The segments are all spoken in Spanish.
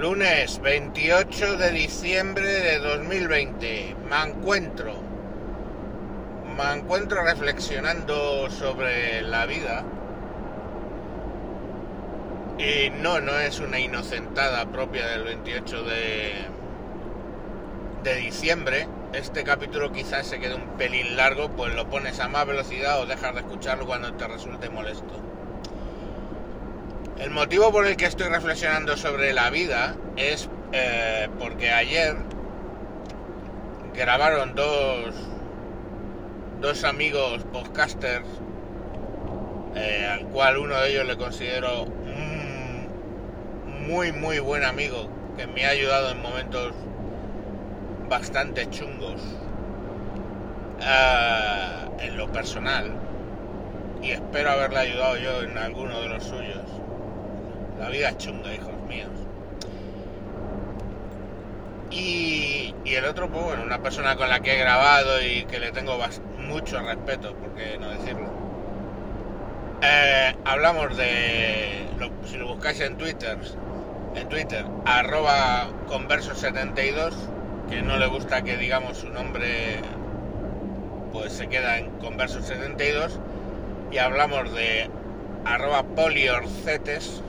Lunes 28 de diciembre de 2020. Me encuentro. Me encuentro reflexionando sobre la vida. Y no, no es una inocentada propia del 28 de, de diciembre. Este capítulo quizás se quede un pelín largo, pues lo pones a más velocidad o dejas de escucharlo cuando te resulte molesto. El motivo por el que estoy reflexionando sobre la vida es eh, porque ayer grabaron dos, dos amigos podcasters, eh, al cual uno de ellos le considero un muy muy buen amigo que me ha ayudado en momentos bastante chungos eh, en lo personal y espero haberle ayudado yo en alguno de los suyos. La vida es chunga, hijos míos. Y, el otro, pues bueno, una persona con la que he grabado y que le tengo mucho respeto, por qué no decirlo. Eh, hablamos de, si lo buscáis en Twitter, en Twitter, arroba converso72, que no le gusta que digamos su nombre, pues se queda en converso72, y hablamos de arroba poliorcetes,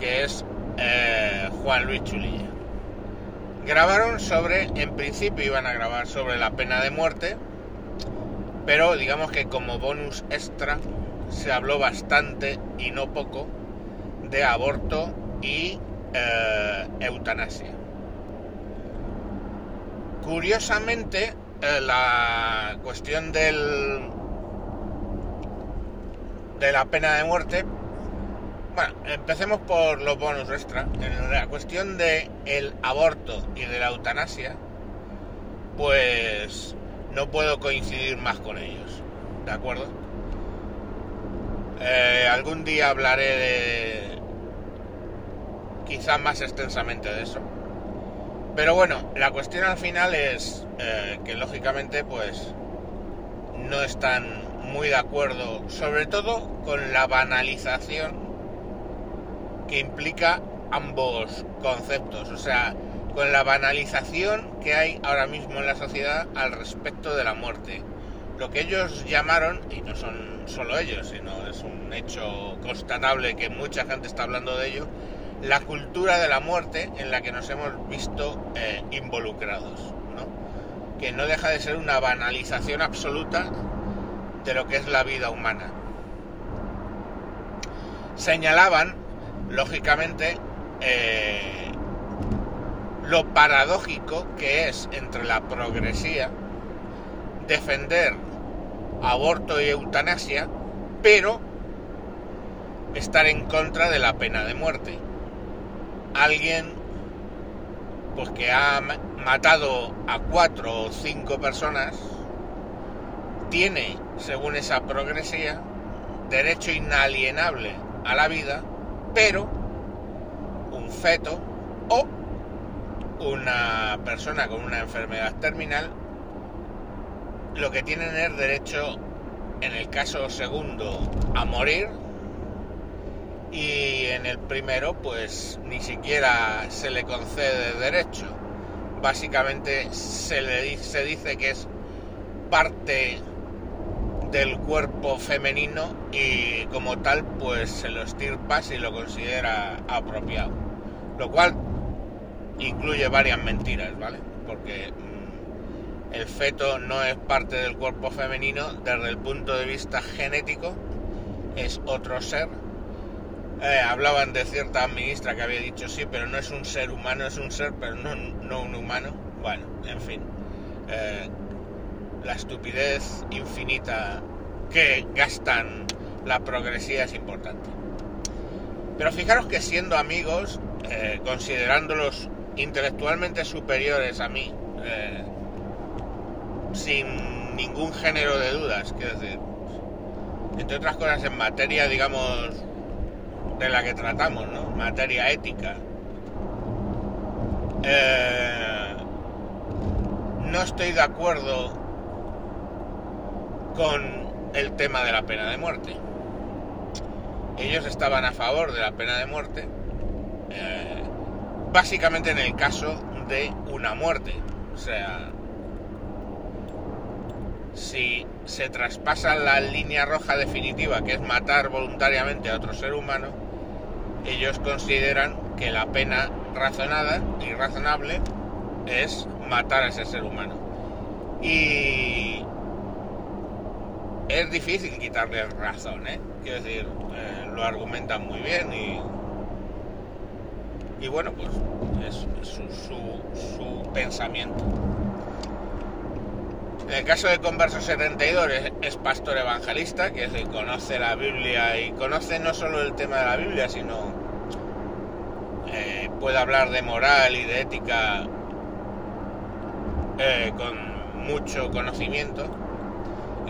que es eh, Juan Luis Chulilla. Grabaron sobre, en principio iban a grabar sobre la pena de muerte, pero digamos que como bonus extra se habló bastante y no poco de aborto y eh, eutanasia. Curiosamente, eh, la cuestión del de la pena de muerte bueno, empecemos por los bonus extra. En la cuestión de el aborto y de la eutanasia, pues no puedo coincidir más con ellos. ¿De acuerdo? Eh, algún día hablaré de quizás más extensamente de eso. Pero bueno, la cuestión al final es eh, que lógicamente pues no están muy de acuerdo, sobre todo con la banalización que implica ambos conceptos, o sea, con la banalización que hay ahora mismo en la sociedad al respecto de la muerte. Lo que ellos llamaron, y no son solo ellos, sino es un hecho constatable que mucha gente está hablando de ello, la cultura de la muerte en la que nos hemos visto eh, involucrados, ¿no? que no deja de ser una banalización absoluta de lo que es la vida humana. Señalaban lógicamente, eh, lo paradójico que es entre la progresía defender aborto y eutanasia, pero estar en contra de la pena de muerte. Alguien pues que ha matado a cuatro o cinco personas tiene, según esa progresía, derecho inalienable a la vida pero un feto o una persona con una enfermedad terminal lo que tienen es derecho, en el caso segundo, a morir y en el primero pues ni siquiera se le concede derecho. Básicamente se le se dice que es parte del cuerpo femenino y como tal pues se lo estirpa si lo considera apropiado. Lo cual incluye varias mentiras, ¿vale? Porque mm, el feto no es parte del cuerpo femenino desde el punto de vista genético, es otro ser. Eh, hablaban de cierta ministra que había dicho sí, pero no es un ser humano, es un ser, pero no, no un humano. Bueno, en fin. Eh, la estupidez infinita que gastan la progresía es importante. Pero fijaros que siendo amigos, eh, considerándolos intelectualmente superiores a mí, eh, sin ningún género de dudas, quiero decir, entre otras cosas en materia, digamos, de la que tratamos, ¿no? Materia ética. Eh, no estoy de acuerdo con el tema de la pena de muerte. Ellos estaban a favor de la pena de muerte, eh, básicamente en el caso de una muerte. O sea, si se traspasa la línea roja definitiva, que es matar voluntariamente a otro ser humano, ellos consideran que la pena razonada y razonable es matar a ese ser humano. Y es difícil quitarle razón, ¿eh? Quiero decir, eh, lo argumentan muy bien y, y bueno, pues es su, su, pensamiento. En el caso de Converso 72 es, pastor evangelista, que es conoce la Biblia y conoce no solo el tema de la Biblia, sino eh, puede hablar de moral y de ética eh, con mucho conocimiento.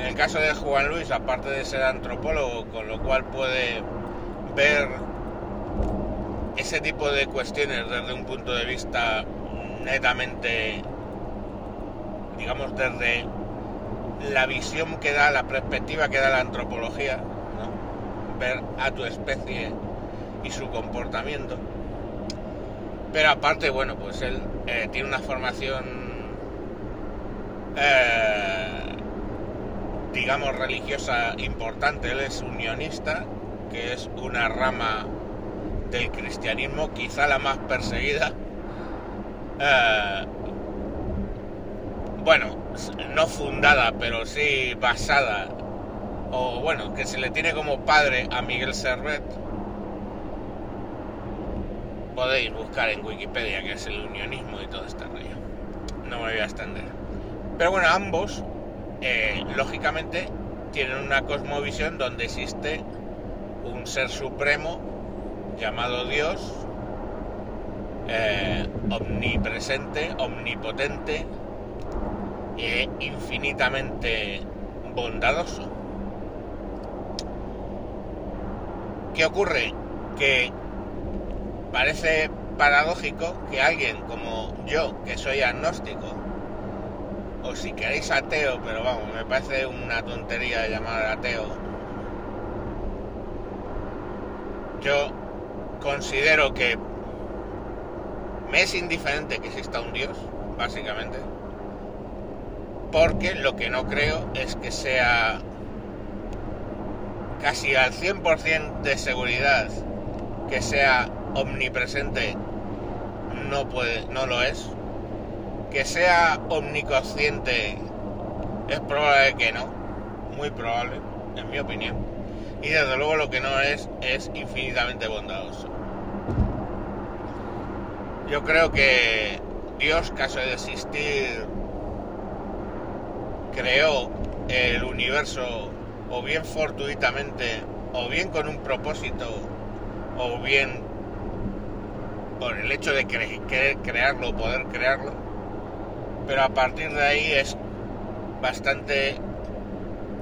En el caso de Juan Luis, aparte de ser antropólogo, con lo cual puede ver ese tipo de cuestiones desde un punto de vista netamente digamos, desde la visión que da, la perspectiva que da la antropología, ver a tu especie y su comportamiento. Pero aparte, bueno, pues él eh, tiene una formación, eh, digamos, religiosa importante. Él es unionista, que es una rama del cristianismo, quizá la más perseguida. Eh, bueno, no fundada, pero sí basada, o bueno, que se le tiene como padre a Miguel Servet, podéis buscar en Wikipedia que es el unionismo y todo este rollo. No me voy a extender. Pero bueno, ambos, eh, lógicamente, tienen una cosmovisión donde existe un ser supremo llamado Dios, eh, omnipresente, omnipotente, infinitamente bondadoso. ¿Qué ocurre? Que parece paradójico que alguien como yo, que soy agnóstico, o si queréis ateo, pero vamos, me parece una tontería llamar ateo, yo considero que me es indiferente que exista un Dios, básicamente porque lo que no creo es que sea casi al 100% de seguridad que sea omnipresente. No puede no lo es que sea omniconsciente es probable que no muy probable en mi opinión. Y desde luego lo que no es es infinitamente bondadoso. Yo creo que Dios caso de existir creó el universo o bien fortuitamente o bien con un propósito o bien por el hecho de querer crearlo, poder crearlo, pero a partir de ahí es bastante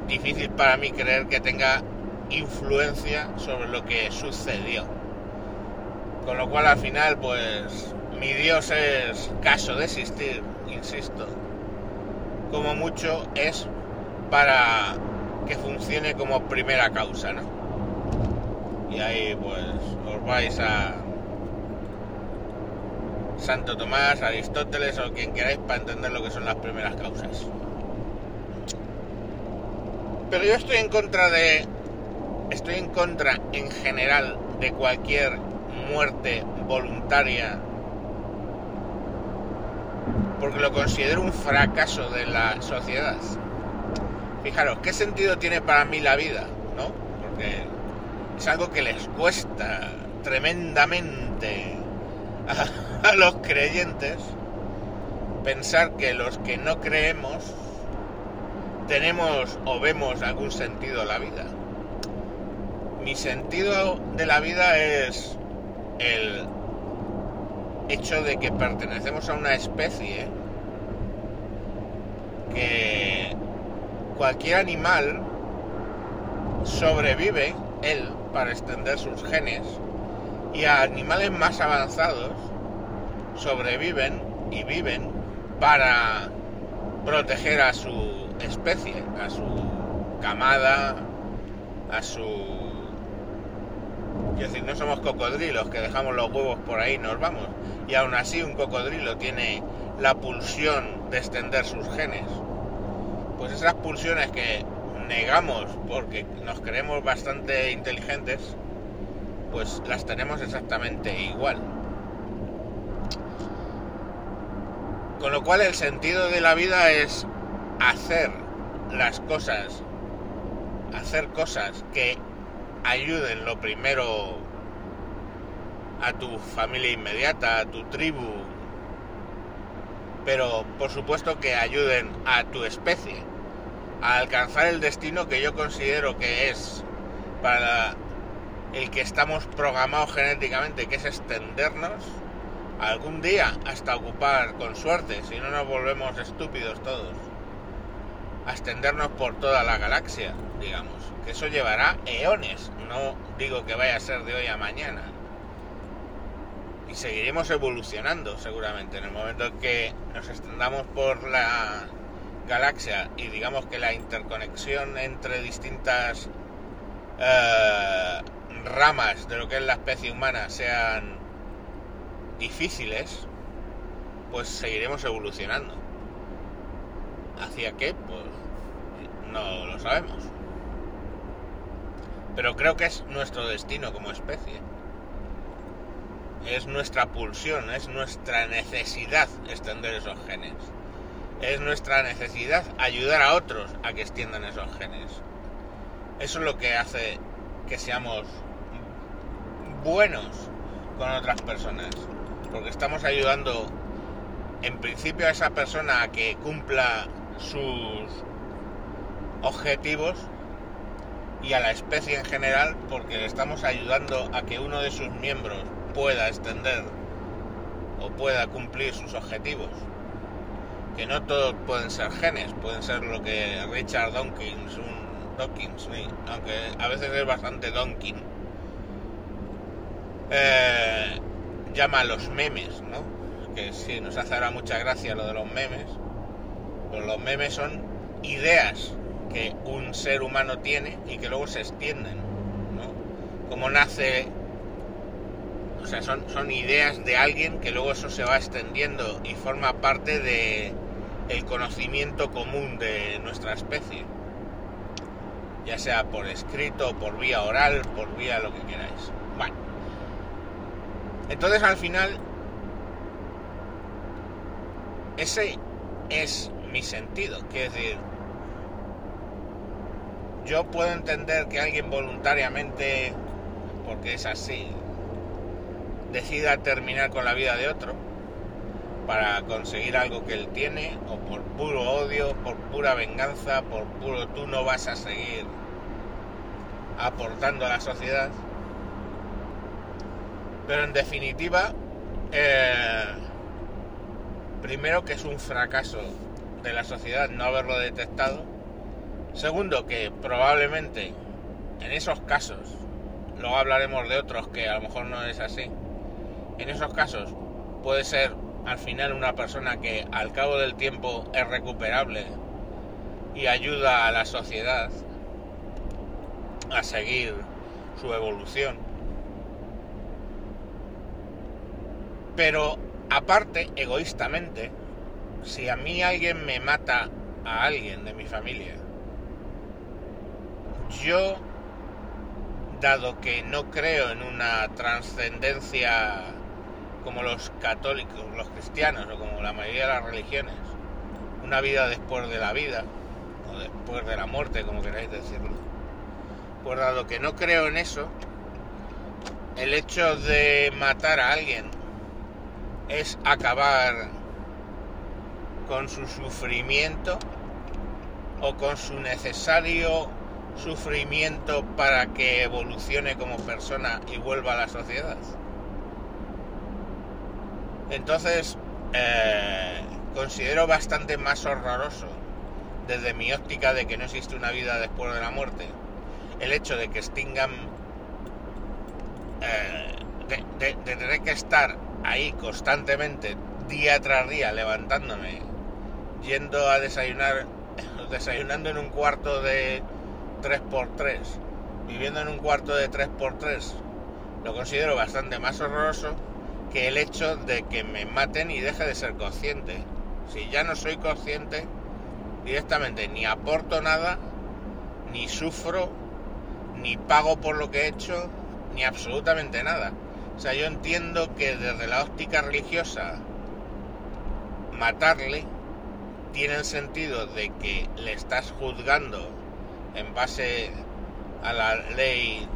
difícil para mí creer que tenga influencia sobre lo que sucedió. Con lo cual al final pues mi Dios es caso de existir, insisto como mucho es para que funcione como primera causa, ¿no? Y ahí pues os vais a Santo Tomás, Aristóteles o quien queráis para entender lo que son las primeras causas. Pero yo estoy en contra de... Estoy en contra en general de cualquier muerte voluntaria porque lo considero un fracaso de la sociedad. Fijaros, ¿qué sentido tiene para mí la vida? ¿No? Porque es algo que les cuesta tremendamente a, los creyentes pensar que los que no creemos tenemos o vemos algún sentido la vida. Mi sentido de la vida es el hecho de que pertenecemos a una especie que cualquier animal sobrevive él para extender sus genes y a animales más avanzados sobreviven y viven para proteger a su especie, a su camada, a su Es decir, no somos cocodrilos que dejamos los huevos por ahí y nos vamos. Y aún así un cocodrilo tiene la pulsión de extender sus genes. Pues esas pulsiones que negamos porque nos creemos bastante inteligentes, pues las tenemos exactamente igual. Con lo cual el sentido de la vida es hacer las cosas, hacer cosas que ayuden lo primero a tu familia inmediata, a tu tribu, pero por supuesto que ayuden a tu especie a alcanzar el destino que yo considero que es para el que estamos programados genéticamente, que es extendernos algún día hasta ocupar con suerte, si no nos volvemos estúpidos todos, a extendernos por toda la galaxia, digamos, que eso llevará eones, no digo que vaya a ser de hoy a mañana. Y seguiremos evolucionando seguramente en el momento en que nos extendamos por la galaxia y digamos que la interconexión entre distintas eh, ramas de lo que es la especie humana sean difíciles, pues seguiremos evolucionando. ¿Hacia qué? Pues no lo sabemos. Pero creo que es nuestro destino como especie. Es nuestra pulsión, es nuestra necesidad extender esos genes. Es nuestra necesidad ayudar a otros a que extiendan esos genes. Eso es lo que hace que seamos buenos con otras personas porque estamos ayudando en principio a esa persona a que cumpla sus objetivos y a la especie en general porque le estamos ayudando a que uno de sus miembros pueda extender o pueda cumplir sus objetivos. Que no todos pueden ser genes, pueden ser lo que Richard Dawkins, un Dawkins, aunque a veces es bastante Donkin. Eh, llama los memes, ¿no? Que sí, nos hace ahora mucha gracia lo de los memes. Pero los memes son ideas que un ser humano tiene y que luego se extienden, ¿no? Como nace, o sea, son, son ideas de alguien que luego eso se va extendiendo y forma parte de el conocimiento común de nuestra especie. Ya sea por escrito, por vía oral, por vía lo que queráis. Entonces al final, ese es mi sentido. Quiero decir, yo puedo entender que alguien voluntariamente, porque es así, decida terminar con la vida de otro para conseguir algo que él tiene, o por puro odio, por pura venganza, por puro tú no vas a seguir aportando a la sociedad. Pero en definitiva, eh, primero que es un fracaso de la sociedad no haberlo detectado. Segundo, que probablemente en esos casos, luego hablaremos de otros que a lo mejor no es así, en esos casos puede ser al final una persona que al cabo del tiempo es recuperable y ayuda a la sociedad a seguir su evolución. Pero aparte, egoístamente, si a mí alguien me mata a alguien de mi familia, yo, dado que no creo en una trascendencia como los católicos, los cristianos o como la mayoría de las religiones, una vida después de la vida, o después de la muerte, como queráis decirlo, pues dado que no creo en eso, el hecho de matar a alguien es acabar con su sufrimiento o con su necesario sufrimiento para que evolucione como persona y vuelva a la sociedad. Entonces, eh, considero bastante más horroroso, desde mi óptica de que no existe una vida después de la muerte, el hecho de que extingan, eh, de que estar ahí constantemente, día tras día, levantándome, yendo a desayunar, desayunando en un cuarto de 3x3, viviendo en un cuarto de 3x3, lo considero bastante más horroroso que el hecho de que me maten y deje de ser consciente. Si ya no soy consciente, directamente ni aporto nada, ni sufro, ni pago por lo que he hecho, ni absolutamente nada. O sea, yo entiendo que desde la óptica religiosa matarle tiene el sentido de que le estás juzgando en base a la ley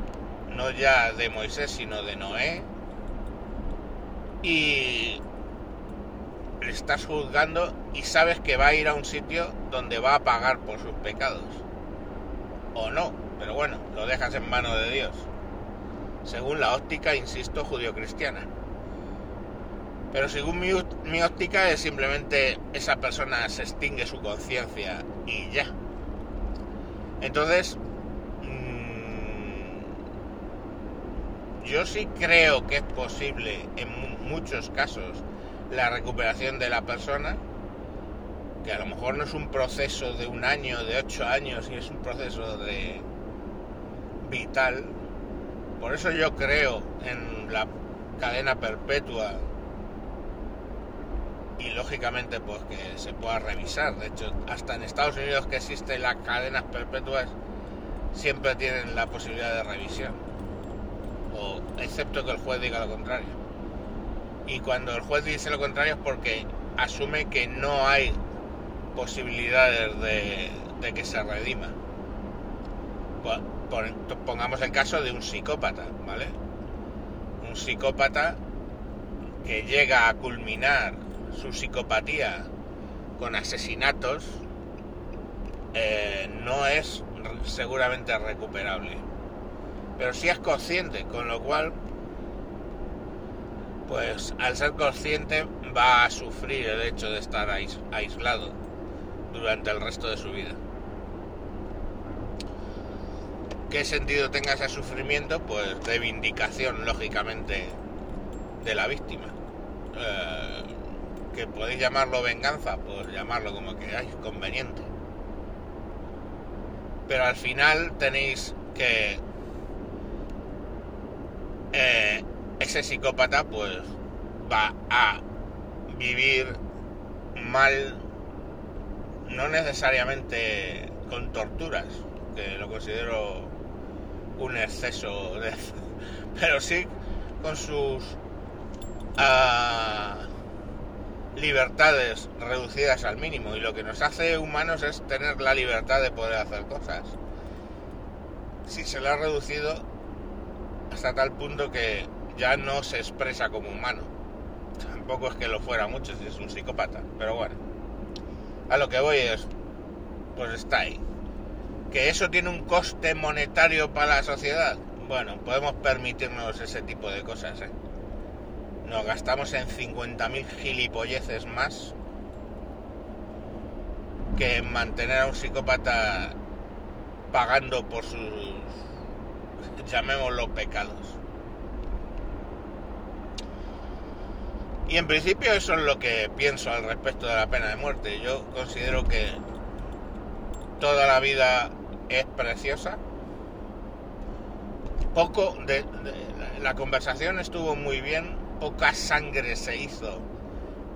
no ya de Moisés sino de Noé y le estás juzgando y sabes que va a ir a un sitio donde va a pagar por sus pecados. O no, pero bueno, lo dejas en manos de Dios según la óptica, insisto, judio-cristiana. Pero según mi, mi, óptica es simplemente esa persona se extingue su conciencia y ya. Entonces, mmm, yo sí creo que es posible en muchos casos la recuperación de la persona, que a lo mejor no es un proceso de un año, de ocho años, y es un proceso de vital, por eso yo creo en la cadena perpetua y lógicamente pues que se pueda revisar. De hecho, hasta en Estados Unidos que existen las cadenas perpetuas siempre tienen la posibilidad de revisión. O excepto que el juez diga lo contrario. Y cuando el juez dice lo contrario es porque asume que no hay posibilidades de, de que se redima pongamos el caso de un psicópata, ¿vale? Un psicópata que llega a culminar su psicopatía con asesinatos eh, no es seguramente recuperable. Pero si es consciente, con lo cual, pues al ser consciente va a sufrir el hecho de estar aislado durante el resto de su vida qué sentido tenga ese sufrimiento, pues reivindicación, lógicamente, de la víctima. Eh, que podéis llamarlo venganza, pues llamarlo como queráis, conveniente. Pero al final tenéis que eh, ese psicópata pues va a vivir mal, no necesariamente con torturas, que lo considero un exceso de... Pero sí con sus uh, libertades reducidas al mínimo. Y lo que nos hace humanos es tener la libertad de poder hacer cosas. Si se le ha reducido hasta tal punto que ya no se expresa como humano. Tampoco es que lo fuera mucho si es un psicópata. Pero bueno. A lo que voy es... Pues está ahí ¿Que eso tiene un coste monetario para la sociedad? Bueno, podemos permitirnos ese tipo de cosas, ¿eh? Nos gastamos en 50.000 gilipolleces más que en mantener a un psicópata pagando por sus, llamémoslo, pecados. Y en principio eso es lo que pienso al respecto de la pena de muerte. Yo considero que toda la vida es preciosa. Poco de, la conversación estuvo muy bien, poca sangre se hizo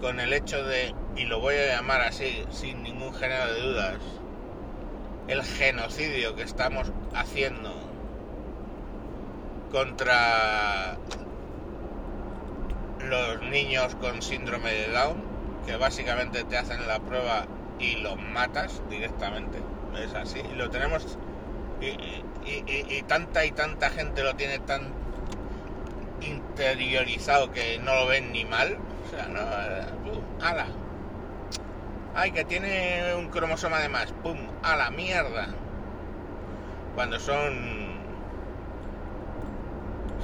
con el hecho de, y lo voy a llamar así, sin ningún género de dudas, el genocidio que estamos haciendo contra los niños con síndrome de Down, que básicamente te hacen la prueba y los matas directamente es así. Lo tenemos. Y, tanta y tanta gente lo tiene tan interiorizado que no lo ven ni mal. O sea, no. ¡Ala! ¡Ay, que tiene un cromosoma de más! ¡Pum! ¡A la mierda! Cuando son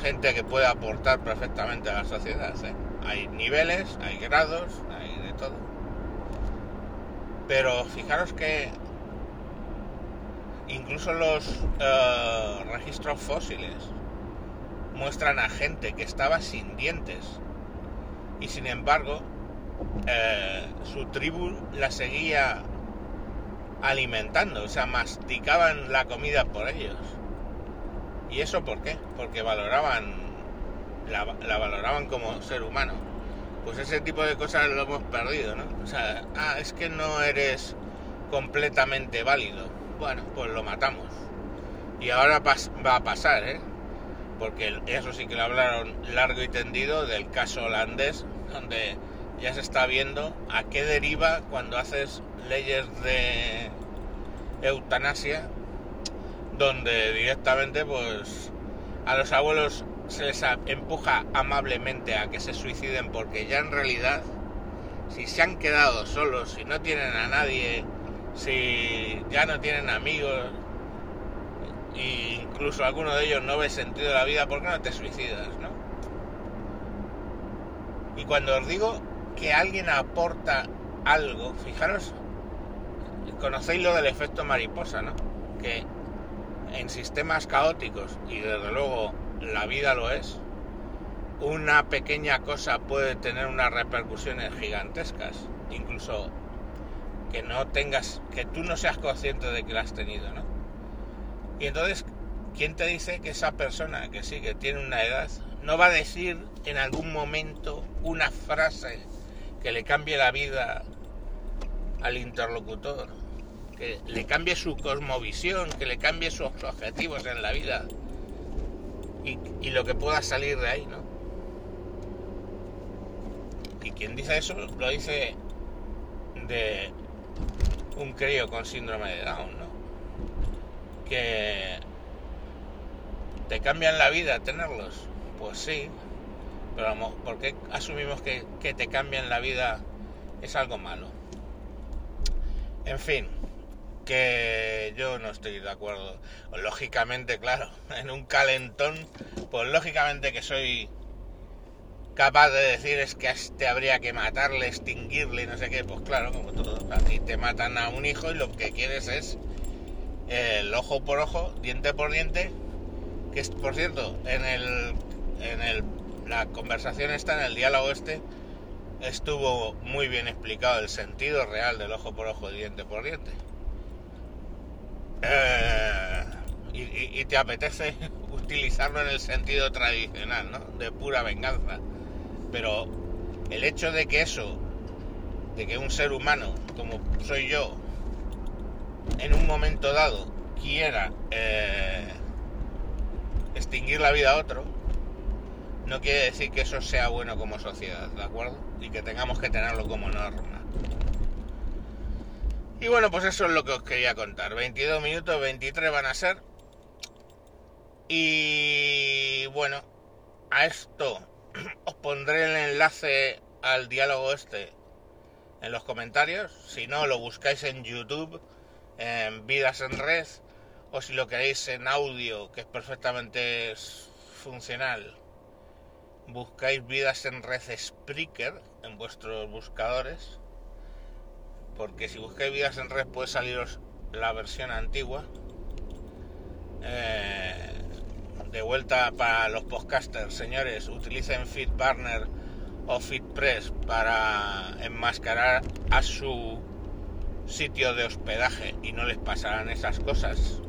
gente que puede aportar perfectamente a la sociedad. ¿eh? Hay niveles, hay grados, hay de todo. Pero fijaros que incluso los eh, registros fósiles muestran a gente que estaba sin dientes y sin embargo eh, su tribu la seguía alimentando, o sea, masticaban la comida por ellos. ¿Y eso por qué? Porque valoraban la, valoraban como ser humano. Pues ese tipo de cosas lo hemos perdido, ¿no? O sea, ah, es que no eres completamente válido. Bueno, pues lo matamos. Y ahora va a pasar, ¿eh? Porque eso sí que lo hablaron largo y tendido del caso holandés, donde ya se está viendo a qué deriva cuando haces leyes de eutanasia, donde directamente pues a los abuelos se les empuja amablemente a que se suiciden porque ya en realidad si se han quedado solos, si no tienen a nadie, si ya no tienen amigos, e incluso alguno de ellos no ve sentido de la vida, ¿por qué no te suicidas, no? Y cuando os digo que alguien aporta algo, fijaros, conocéis lo del efecto mariposa, ¿no? Que en sistemas caóticos, y desde luego la vida lo es, una pequeña cosa puede tener unas repercusiones gigantescas, incluso que no tengas, que tú no seas consciente de que la has tenido, ¿no? Y entonces, ¿quién te dice que esa persona que sí, que tiene una edad, no va a decir en algún momento una frase que le cambie la vida al interlocutor? Que le cambie su cosmovisión, que le cambie sus objetivos en la vida y, y lo que pueda salir de ahí, ¿no? Y quien dice eso lo dice de un crío con síndrome de Down, ¿no? Que te cambian la vida tenerlos. Pues sí, pero ¿por qué asumimos que, que te cambian la vida es algo malo? En fin, que yo no estoy de acuerdo. Lógicamente, claro, en un calentón, pues lógicamente que soy capaz de decir es que a este habría que matarle, extinguirle, no sé qué, pues claro, como todo, a te matan a un hijo y lo que quieres es el ojo por ojo, diente por diente, que es, por cierto, en el, en el, la conversación esta, en el diálogo este, estuvo muy bien explicado el sentido real del ojo por ojo, diente por diente. Eh, y, y, te apetece utilizarlo en el sentido tradicional, ¿no? De pura venganza. Pero el hecho de que eso, de que un ser humano como soy yo, en un momento dado quiera eh, extinguir la vida a otro, no quiere decir que eso sea bueno como sociedad, ¿de acuerdo? Y que tengamos que tenerlo como norma. Y bueno, pues eso es lo que os quería contar. 22 minutos, 23 van a ser. Y bueno, a esto os pondré el enlace al diálogo este en los comentarios. Si no, lo buscáis en YouTube, en Vidas en Red, o si lo queréis en audio, que es perfectamente funcional, buscáis Vidas en Red Spreaker en vuestros buscadores. Porque si buscáis Vidas en Red puede saliros la versión antigua. Eh, de vuelta para los podcasters, señores, utilicen FitBurner o FitPress para enmascarar a su sitio de hospedaje y no les pasarán esas cosas.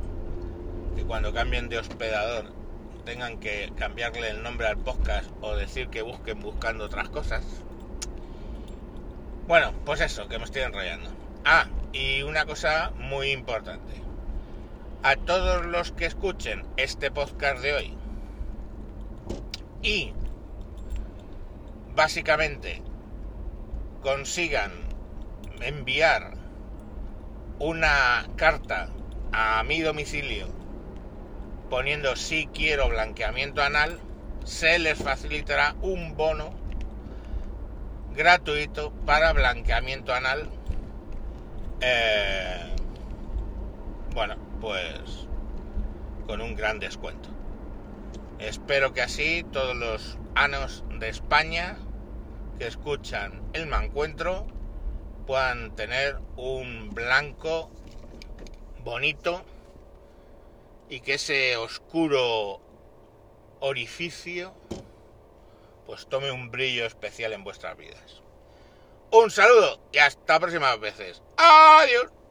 Que cuando cambien de hospedador tengan que cambiarle el nombre al podcast o decir que busquen buscando otras cosas. Bueno, pues eso, que me estoy enrollando. Ah, y una cosa muy importante a todos los que escuchen este podcast de hoy y básicamente consigan enviar una carta a mi domicilio poniendo si quiero blanqueamiento anal, se les facilitará un bono gratuito para blanqueamiento anal. Eh, bueno, pues con un gran descuento. Espero que así todos los anos de España que escuchan el mancuentro puedan tener un blanco bonito y que ese oscuro orificio pues tome un brillo especial en vuestras vidas. Un saludo y hasta próximas veces. Adiós.